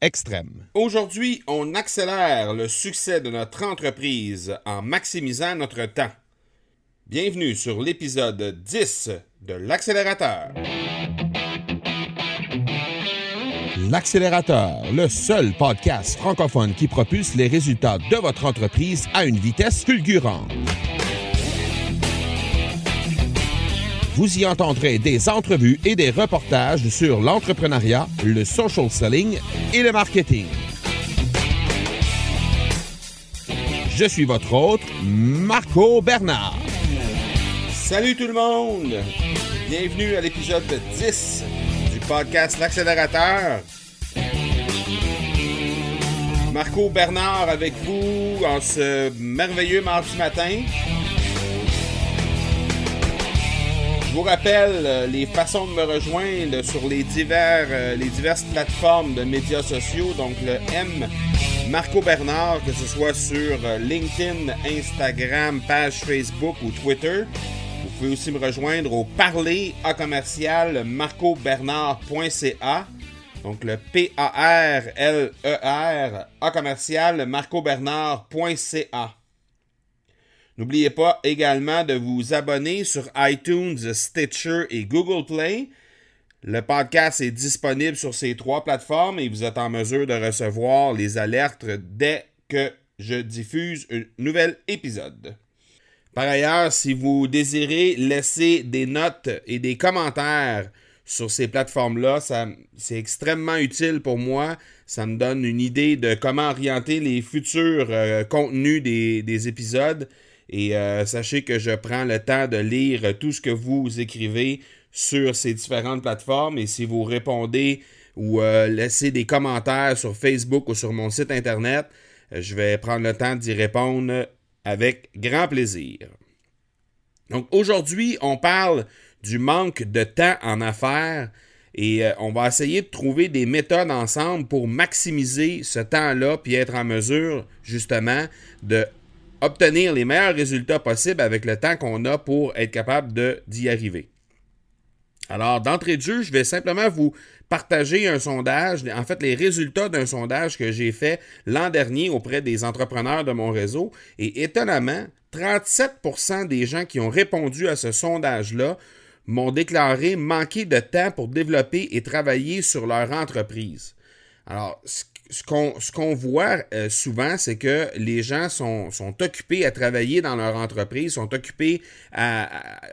extrême. Aujourd'hui, on accélère le succès de notre entreprise en maximisant notre temps. Bienvenue sur l'épisode 10 de l'accélérateur. L'accélérateur, le seul podcast francophone qui propulse les résultats de votre entreprise à une vitesse fulgurante. Vous y entendrez des entrevues et des reportages sur l'entrepreneuriat, le social selling et le marketing. Je suis votre hôte, Marco Bernard. Salut tout le monde! Bienvenue à l'épisode 10 du podcast L'accélérateur. Marco Bernard avec vous en ce merveilleux mardi matin. Je vous rappelle euh, les façons de me rejoindre sur les, divers, euh, les diverses plateformes de médias sociaux. Donc le M Marco Bernard, que ce soit sur euh, LinkedIn, Instagram, page Facebook ou Twitter. Vous pouvez aussi me rejoindre au parler à commercial marcobernard.ca. Donc le P-A-R-L-E-R à commercial marcobernard.ca. N'oubliez pas également de vous abonner sur iTunes, Stitcher et Google Play. Le podcast est disponible sur ces trois plateformes et vous êtes en mesure de recevoir les alertes dès que je diffuse un nouvel épisode. Par ailleurs, si vous désirez laisser des notes et des commentaires sur ces plateformes-là, c'est extrêmement utile pour moi. Ça me donne une idée de comment orienter les futurs euh, contenus des, des épisodes. Et euh, sachez que je prends le temps de lire tout ce que vous écrivez sur ces différentes plateformes. Et si vous répondez ou euh, laissez des commentaires sur Facebook ou sur mon site Internet, euh, je vais prendre le temps d'y répondre avec grand plaisir. Donc aujourd'hui, on parle du manque de temps en affaires et on va essayer de trouver des méthodes ensemble pour maximiser ce temps-là puis être en mesure justement de obtenir les meilleurs résultats possibles avec le temps qu'on a pour être capable d'y arriver. Alors, d'entrée de jeu, je vais simplement vous partager un sondage, en fait les résultats d'un sondage que j'ai fait l'an dernier auprès des entrepreneurs de mon réseau. Et étonnamment, 37% des gens qui ont répondu à ce sondage-là m'ont déclaré manquer de temps pour développer et travailler sur leur entreprise. Alors, ce qu'on voit euh, souvent, c'est que les gens sont, occupés à travailler dans leur entreprise, sont occupés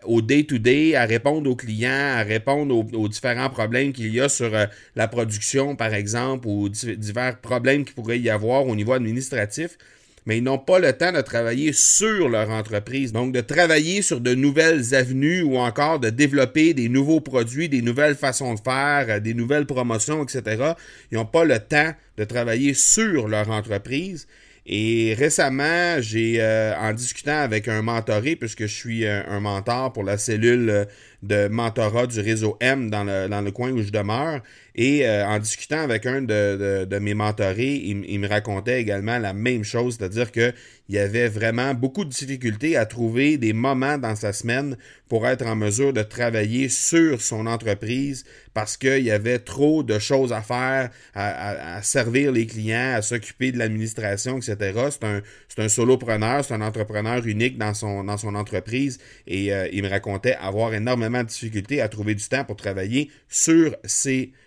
au day-to-day, à répondre aux clients, à répondre aux, différents problèmes qu'il y a sur euh, la production, par exemple, ou divers problèmes qu'il pourrait y avoir au niveau administratif. Mais ils n'ont pas le temps de travailler sur leur entreprise. Donc, de travailler sur de nouvelles avenues ou encore de développer des nouveaux produits, des nouvelles façons de faire, euh, des nouvelles promotions, etc. Ils n'ont pas le temps de travailler sur leur entreprise. Et récemment, j'ai, euh, en discutant avec un mentoré, puisque je suis un, un mentor pour la cellule de mentorat du réseau M dans le, dans le coin où je demeure, et euh, en discutant avec un de, de, mes mentorés, il, me racontait également la même chose, c'est-à-dire qu'il y avait vraiment beaucoup de difficultés à trouver des moments dans sa semaine pour être en mesure de travailler sur son entreprise parce qu'il y avait trop de choses à faire, à, servir les clients, à s'occuper de l'administration, etc. C'est un, un solopreneur, c'est un entrepreneur unique dans son, dans son entreprise et euh, il me racontait avoir énormément de difficultés à trouver du temps pour travailler sur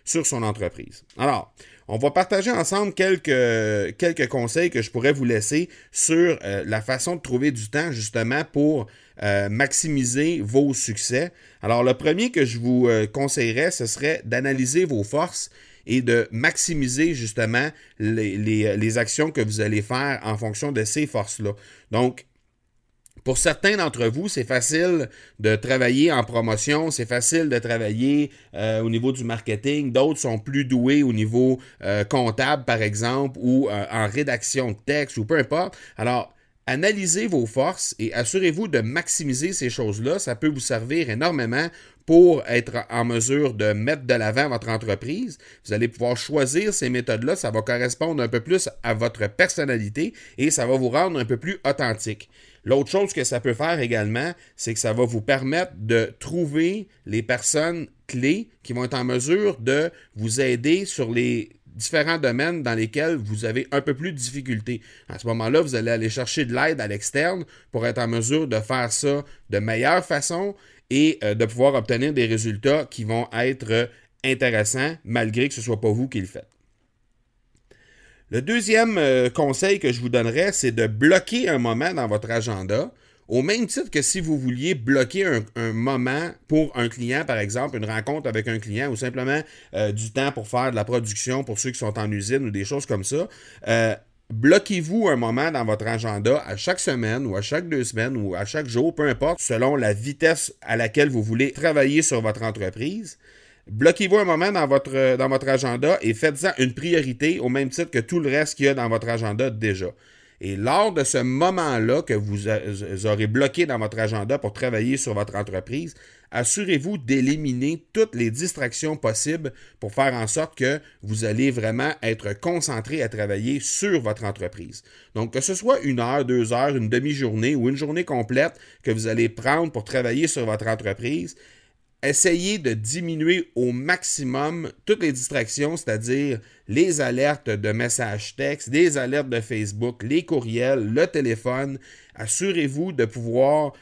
son entreprise. Alors, on va partager ensemble quelques, quelques conseils que je pourrais vous laisser sur euh, la façon de trouver du temps justement pour euh, maximiser vos succès. Alors, le premier que je vous euh, conseillerais, ce serait d'analyser vos forces et de maximiser justement les, les, actions que vous allez faire en fonction de ces forces-là. Donc, pour certains d'entre vous, c'est facile de travailler en promotion, c'est facile de travailler euh, au niveau du marketing. D'autres sont plus doués au niveau euh, comptable, par exemple, ou euh, en rédaction de texte, ou peu importe. Alors, analysez vos forces et assurez-vous de maximiser ces choses-là. Ça peut vous servir énormément pour être en mesure de mettre de l'avant votre entreprise. Vous allez pouvoir choisir ces méthodes-là. Ça va correspondre un peu plus à votre personnalité et ça va vous rendre un peu plus authentique. L'autre chose que ça peut faire également, c'est que ça va vous permettre de trouver les personnes clés qui vont être en mesure de vous aider sur les différents domaines dans lesquels vous avez un peu plus de difficultés. À ce moment-là, vous allez aller chercher de l'aide à l'externe pour être en mesure de faire ça de meilleure façon et euh, de pouvoir obtenir des résultats qui vont être intéressants malgré que ce ne soit pas vous qui le faites. Le deuxième euh, conseil que je vous donnerais, c'est de bloquer un moment dans votre agenda, au même titre que si vous vouliez bloquer un, moment pour un client, par exemple, une rencontre avec un client ou simplement euh, du temps pour faire de la production pour ceux qui sont en usine ou des choses comme ça. Euh, bloquez-vous un moment dans votre agenda à chaque semaine ou à chaque deux semaines ou à chaque jour, peu importe, selon la vitesse à laquelle vous voulez travailler sur votre entreprise. Bloquez-vous un moment dans votre, euh, dans votre agenda et faites-en une priorité au même titre que tout le reste qu'il y a dans votre agenda déjà. Et lors de ce moment-là que vous aurez bloqué dans votre agenda pour travailler sur votre entreprise, assurez-vous d'éliminer toutes les distractions possibles pour faire en sorte que vous allez vraiment être concentré à travailler sur votre entreprise. Donc, que ce soit une heure, deux heures, une demi-journée ou une journée complète que vous allez prendre pour travailler sur votre entreprise, essayez de diminuer au maximum toutes les distractions, c'est-à-dire les alertes de messages textes, les alertes de Facebook, les courriels, le téléphone. Assurez-vous de pouvoir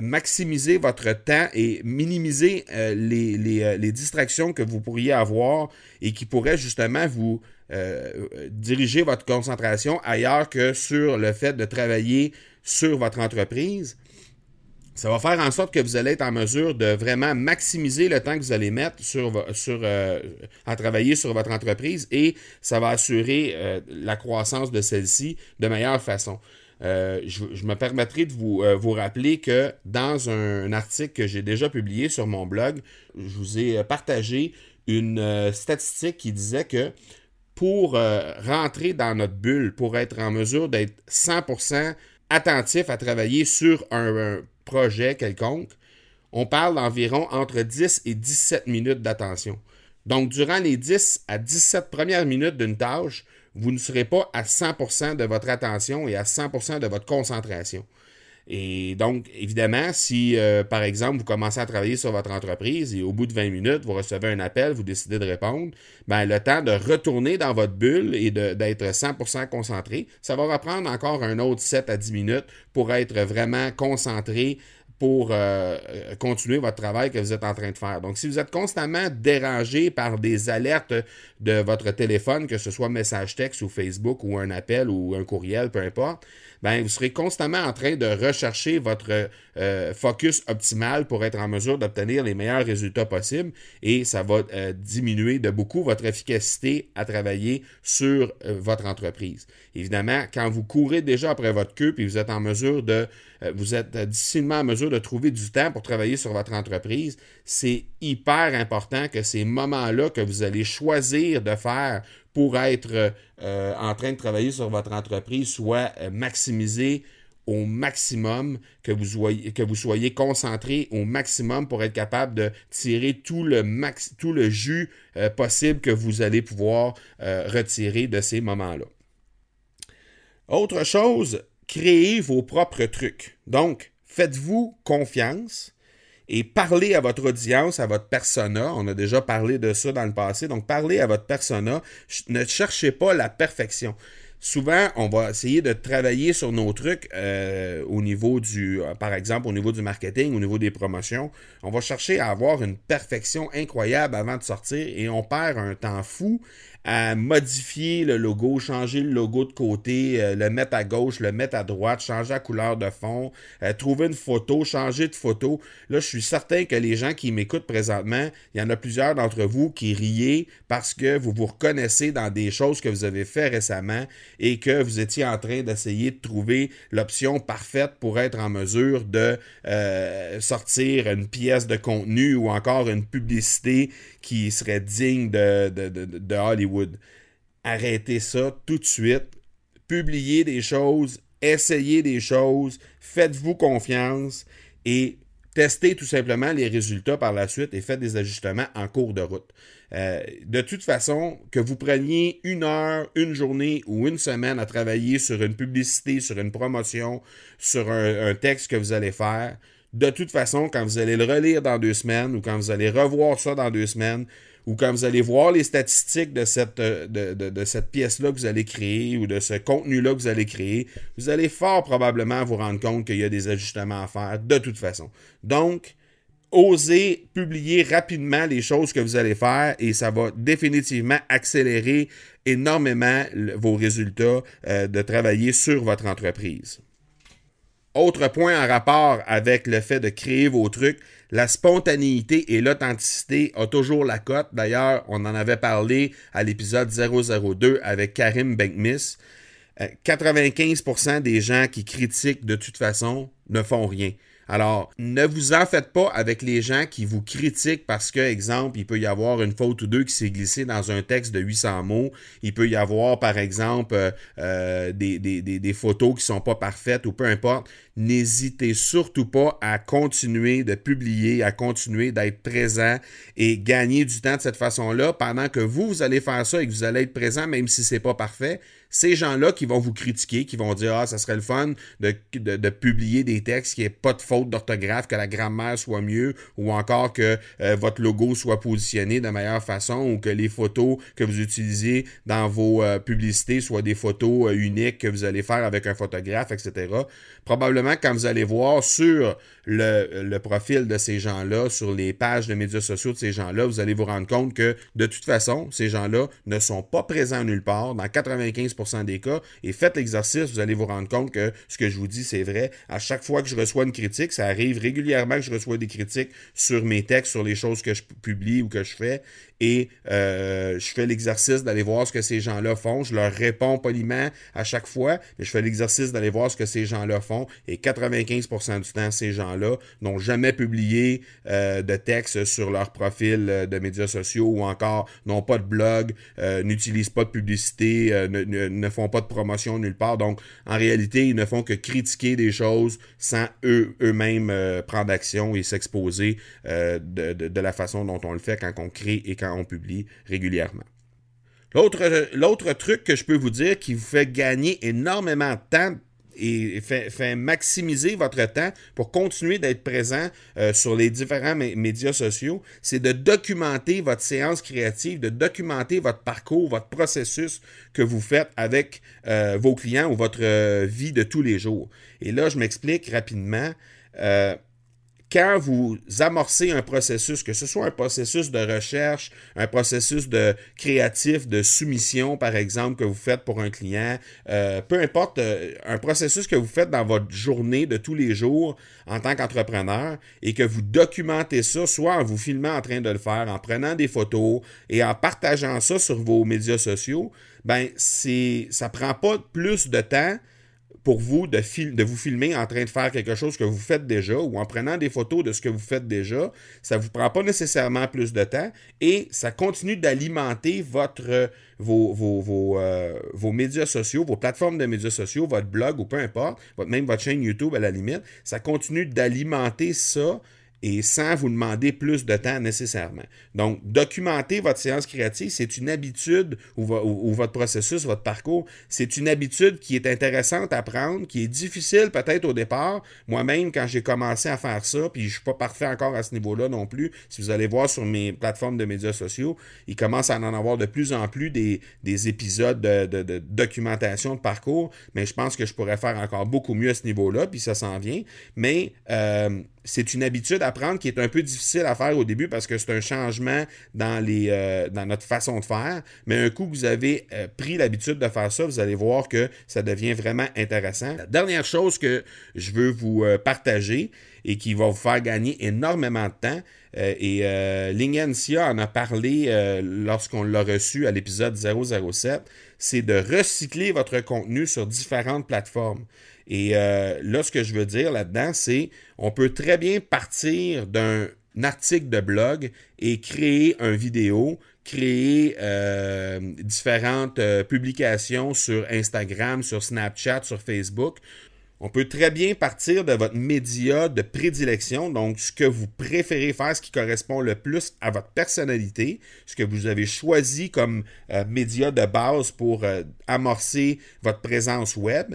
maximiser votre temps et minimiser euh, euh, les, distractions que vous pourriez avoir et qui pourraient justement vous euh, diriger votre concentration ailleurs que sur le fait de travailler sur votre entreprise. Ça va faire en sorte que vous allez être en mesure de vraiment maximiser le temps que vous allez mettre euh, à travailler sur votre entreprise et ça va assurer euh, la croissance de celle-ci de meilleure façon. Euh, je, me permettrai de vous, vous rappeler que dans un, article que j'ai déjà publié sur mon blog, je vous ai partagé une statistique qui disait que pour rentrer dans notre bulle, pour être en mesure d'être 100% attentif à travailler sur un projet quelconque, on parle d'environ entre 10 et 17 minutes d'attention. Donc, durant les 10 à 17 premières minutes d'une tâche, vous ne serez pas à 100% de votre attention et à 100% de votre concentration. Et donc, évidemment, si, euh, par exemple, vous commencez à travailler sur votre entreprise et au bout de 20 minutes, vous recevez un appel, vous décidez de répondre, ben, le temps de retourner dans votre bulle et d'être 100% concentré, ça va reprendre encore un autre 7 à 10 minutes pour être vraiment concentré pour euh, continuer votre travail que vous êtes en train de faire. Donc, si vous êtes constamment dérangé par des alertes de votre téléphone, que ce soit message texte ou Facebook ou un appel ou un courriel, peu importe, ben, vous serez constamment en train de rechercher votre euh, focus optimal pour être en mesure d'obtenir les meilleurs résultats possibles et ça va euh, diminuer de beaucoup votre efficacité à travailler sur euh, votre entreprise. Évidemment, quand vous courez déjà après votre queue et vous êtes en mesure de, vous êtes difficilement en mesure de trouver du temps pour travailler sur votre entreprise, c'est hyper important que ces moments-là que vous allez choisir de faire pour être euh, en train de travailler sur votre entreprise soient euh, maximisés au maximum, que vous, soyez, que concentré au maximum pour être capable de tirer tout le, tout le jus euh, possible que vous allez pouvoir retirer de ces moments-là. Autre chose, créez vos propres trucs. Donc, faites-vous confiance et parlez à votre audience, à votre persona. On a déjà parlé de ça dans le passé. Donc, parlez à votre persona. Ne cherchez pas la perfection. Souvent, on va essayer de travailler sur nos trucs euh, au niveau du, euh, par exemple, au niveau du marketing, au niveau des promotions. On va chercher à avoir une perfection incroyable avant de sortir et on perd un temps fou à modifier le logo, changer le logo de côté, euh, le mettre à gauche, le mettre à droite, changer la couleur de fond, euh, trouver une photo, changer de photo. Là, je suis certain que les gens qui m'écoutent présentement, il y en a plusieurs d'entre vous qui riez parce que vous vous reconnaissez dans des choses que vous avez fait récemment et que vous étiez en train d'essayer de trouver l'option parfaite pour être en mesure de euh, sortir une pièce de contenu ou encore une publicité qui serait digne de, de, Hollywood. Arrêtez ça tout de suite. Publiez des choses, essayez des choses, faites-vous confiance et testez tout simplement les résultats par la suite et faites des ajustements en cours de route. Euh, de toute façon, que vous preniez une heure, une journée ou une semaine à travailler sur une publicité, sur une promotion, sur un texte que vous allez faire, de toute façon, quand vous allez le relire dans deux semaines ou quand vous allez revoir ça dans deux semaines ou quand vous allez voir les statistiques de cette, euh, de, cette pièce-là que vous allez créer ou de ce contenu-là que vous allez créer, vous allez fort probablement vous rendre compte qu'il y a des ajustements à faire de toute façon. Donc, osez publier rapidement les choses que vous allez faire et ça va définitivement accélérer énormément vos résultats euh, de travailler sur votre entreprise. Autre point en rapport avec le fait de créer vos trucs, la spontanéité et l'authenticité ont toujours la cote. D'ailleurs, on en avait parlé à l'épisode 002 avec Karim Benkmis. 95% euh, des gens qui critiquent de toute façon ne font rien. Alors, ne vous en faites pas avec les gens qui vous critiquent parce que, exemple, il peut y avoir une faute ou deux qui s'est glissée dans un texte de 800 mots. Il peut y avoir, par exemple, euh, euh, des, photos qui sont pas parfaites ou peu importe. N'hésitez surtout pas à continuer de publier, à continuer d'être présent et gagner du temps de cette façon-là pendant que vous, vous allez faire ça et que vous allez être présent même si c'est pas parfait ces gens-là qui vont vous critiquer, qui vont dire Ah, ça serait le fun de, de, publier des textes qui n'aient pas de faute d'orthographe, que la grammaire soit mieux, ou encore que euh, votre logo soit positionné de meilleure façon, ou que les photos que vous utilisez dans vos euh, publicités soient des photos euh, uniques que vous allez faire avec un photographe, etc. Probablement, quand vous allez voir sur le, le profil de ces gens-là, sur les pages de médias sociaux de ces gens-là, vous allez vous rendre compte que de toute façon, ces gens-là ne sont pas présents nulle part. Dans 95% des cas. Et faites l'exercice, vous allez vous rendre compte que ce que je vous dis, c'est vrai. À chaque fois que je reçois une critique, ça arrive régulièrement que je reçois des critiques sur mes textes, sur les choses que je publie ou que je fais et euh, je fais l'exercice d'aller voir ce que ces gens-là font. Je leur réponds poliment à chaque fois, mais je fais l'exercice d'aller voir ce que ces gens-là font. Et 95% du temps, ces gens-là n'ont jamais publié euh, de texte sur leur profil euh, de médias sociaux ou encore n'ont pas de blog, n'utilisent pas de publicité, ne, font pas de promotion nulle part. Donc, en réalité, ils ne font que critiquer des choses sans eux, eux-mêmes prendre action et s'exposer de, de, de la façon dont on le fait quand on crée et quand on publie régulièrement. L'autre truc que je peux vous dire qui vous fait gagner énormément de temps et fait, maximiser votre temps pour continuer d'être présent euh, sur les différents médias sociaux, c'est de documenter votre séance créative, de documenter votre parcours, votre processus que vous faites avec euh, vos clients ou votre euh, vie de tous les jours. Et là, je m'explique rapidement quand vous amorcez un processus, que ce soit un processus de recherche, un processus de créatif, de soumission, par exemple, que vous faites pour un client, euh, peu importe, euh, un processus que vous faites dans votre journée de tous les jours en tant qu'entrepreneur et que vous documentez ça, soit en vous filmant en train de le faire, en prenant des photos et en partageant ça sur vos médias sociaux, ben c'est ça prend pas plus de temps pour vous de, de, vous filmer en train de faire quelque chose que vous faites déjà ou en prenant des photos de ce que vous faites déjà, ça ne vous prend pas nécessairement plus de temps et ça continue d'alimenter votre vos, vos, euh, vos, médias sociaux, vos plateformes de médias sociaux, votre blog ou peu importe, même votre chaîne YouTube à la limite, ça continue d'alimenter ça et sans vous demander plus de temps nécessairement. Donc, documenter votre séance créative, c'est une habitude ou, votre processus, votre parcours, c'est une habitude qui est intéressante à prendre, qui est difficile peut-être au départ. Moi-même, quand j'ai commencé à faire ça, puis je ne suis pas parfait encore à ce niveau-là non plus, si vous allez voir sur mes plateformes de médias sociaux, il commence à en avoir de plus en plus des, épisodes de, documentation de parcours, mais je pense que je pourrais faire encore beaucoup mieux à ce niveau-là, puis ça s'en vient. Mais euh, c'est une habitude à qui est un peu difficile à faire au début parce que c'est un changement dans, les, euh, dans notre façon de faire. Mais un coup que vous avez euh, pris l'habitude de faire ça, vous allez voir que ça devient vraiment intéressant. La dernière chose que je veux vous euh, partager et qui va vous faire gagner énormément de temps, et Lingencia en a parlé lorsqu'on l'a reçu à l'épisode 007, c'est de recycler votre contenu sur différentes plateformes. Et euh, là, ce que je veux dire là-dedans, c'est on peut très bien partir d'un article de blog et créer un vidéo, créer euh, différentes euh, publications sur Instagram, sur Snapchat, sur Facebook. On peut très bien partir de votre média de prédilection, donc ce que vous préférez faire, ce qui correspond le plus à votre personnalité, ce que vous avez choisi comme média de base pour amorcer votre présence web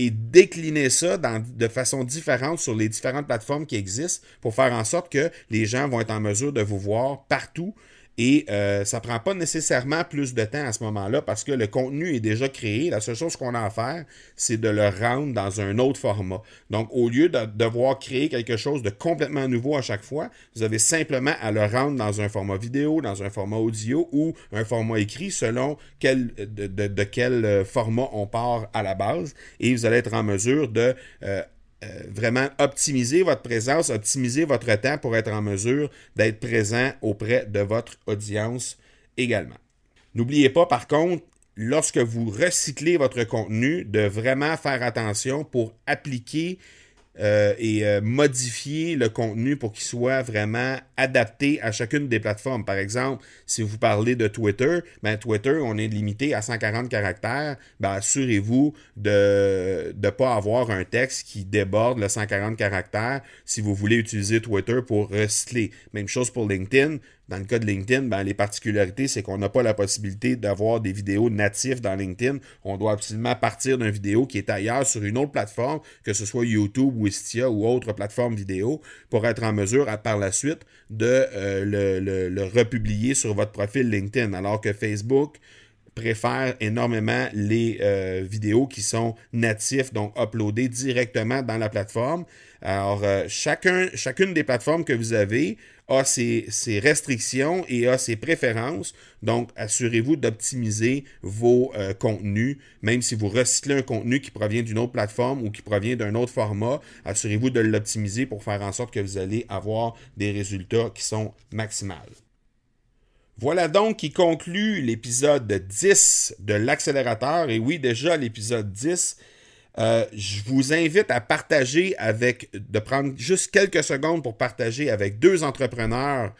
et décliner ça de façon différente sur les différentes plateformes qui existent pour faire en sorte que les gens vont être en mesure de vous voir partout et euh, ça ne prend pas nécessairement plus de temps à ce moment-là parce que le contenu est déjà créé. La seule chose qu'on a à faire, c'est de le rendre dans un autre format. Donc, au lieu de devoir créer quelque chose de complètement nouveau à chaque fois, vous avez simplement à le rendre dans un format vidéo, dans un format audio ou un format écrit selon quel, de, quel euh, format on part à la base. Et vous allez être en mesure de... Euh, euh, vraiment optimiser votre présence, optimiser votre temps pour être en mesure d'être présent auprès de votre audience également. N'oubliez pas par contre, lorsque vous recyclez votre contenu, de vraiment faire attention pour appliquer euh, et euh, modifier le contenu pour qu'il soit vraiment adapté à chacune des plateformes. Par exemple, si vous parlez de Twitter, ben Twitter, on est limité à 140 caractères. Ben, assurez-vous de ne pas avoir un texte qui déborde le 140 caractères si vous voulez utiliser Twitter pour recycler. Même chose pour LinkedIn. Dans le cas de LinkedIn, ben, les particularités, c'est qu'on n'a pas la possibilité d'avoir des vidéos natives dans LinkedIn. On doit absolument partir d'une vidéo qui est ailleurs sur une autre plateforme, que ce soit YouTube ou Istia ou autre plateforme vidéo, pour être en mesure, à, par la suite, de euh, le, le republier sur votre profil LinkedIn. Alors que Facebook, préfère énormément les euh, vidéos qui sont natifs, donc uploadées directement dans la plateforme. Alors, euh, chacun, chacune des plateformes que vous avez a ses, restrictions et a ses préférences. Donc, assurez-vous d'optimiser vos euh, contenus. Même si vous recyclez un contenu qui provient d'une autre plateforme ou qui provient d'un autre format, assurez-vous de l'optimiser pour faire en sorte que vous allez avoir des résultats qui sont maximaux. Voilà donc qui conclut l'épisode 10 de l'accélérateur. Et oui, déjà l'épisode 10. Euh, je vous invite à partager avec, de prendre juste quelques secondes pour partager avec deux entrepreneurs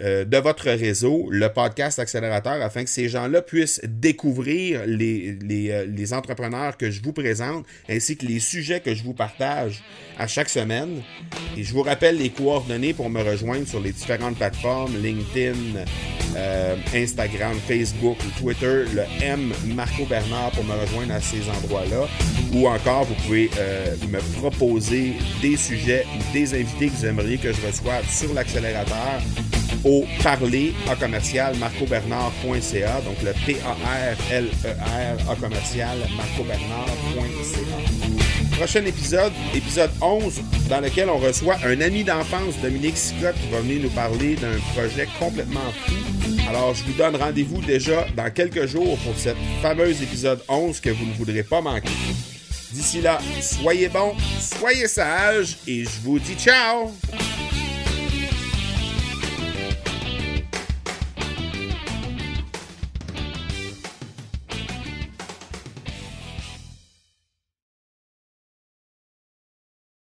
euh, de votre réseau, le podcast accélérateur, afin que ces gens-là puissent découvrir les, euh, les, entrepreneurs que je vous présente, ainsi que les sujets que je vous partage à chaque semaine. Et je vous rappelle les coordonnées pour me rejoindre sur les différentes plateformes, LinkedIn, euh, Instagram, Facebook Twitter, le M Marco Bernard pour me rejoindre à ces endroits-là. Ou encore, vous pouvez me proposer des sujets ou des invités que vous aimeriez que je reçoive sur l'accélérateur au parler à commercial marcobernard.ca, donc le P-A-R-L-E-R à commercial marcobernard.ca. prochain épisode, épisode 11, dans lequel on reçoit un ami d'enfance, Dominique Scott, qui va venir nous parler d'un projet complètement fou. Alors, je vous donne rendez-vous déjà dans quelques jours pour cette fameuse épisode 11 que vous ne voudrez pas manquer. D'ici là, soyez bons, soyez sages et je vous dis ciao!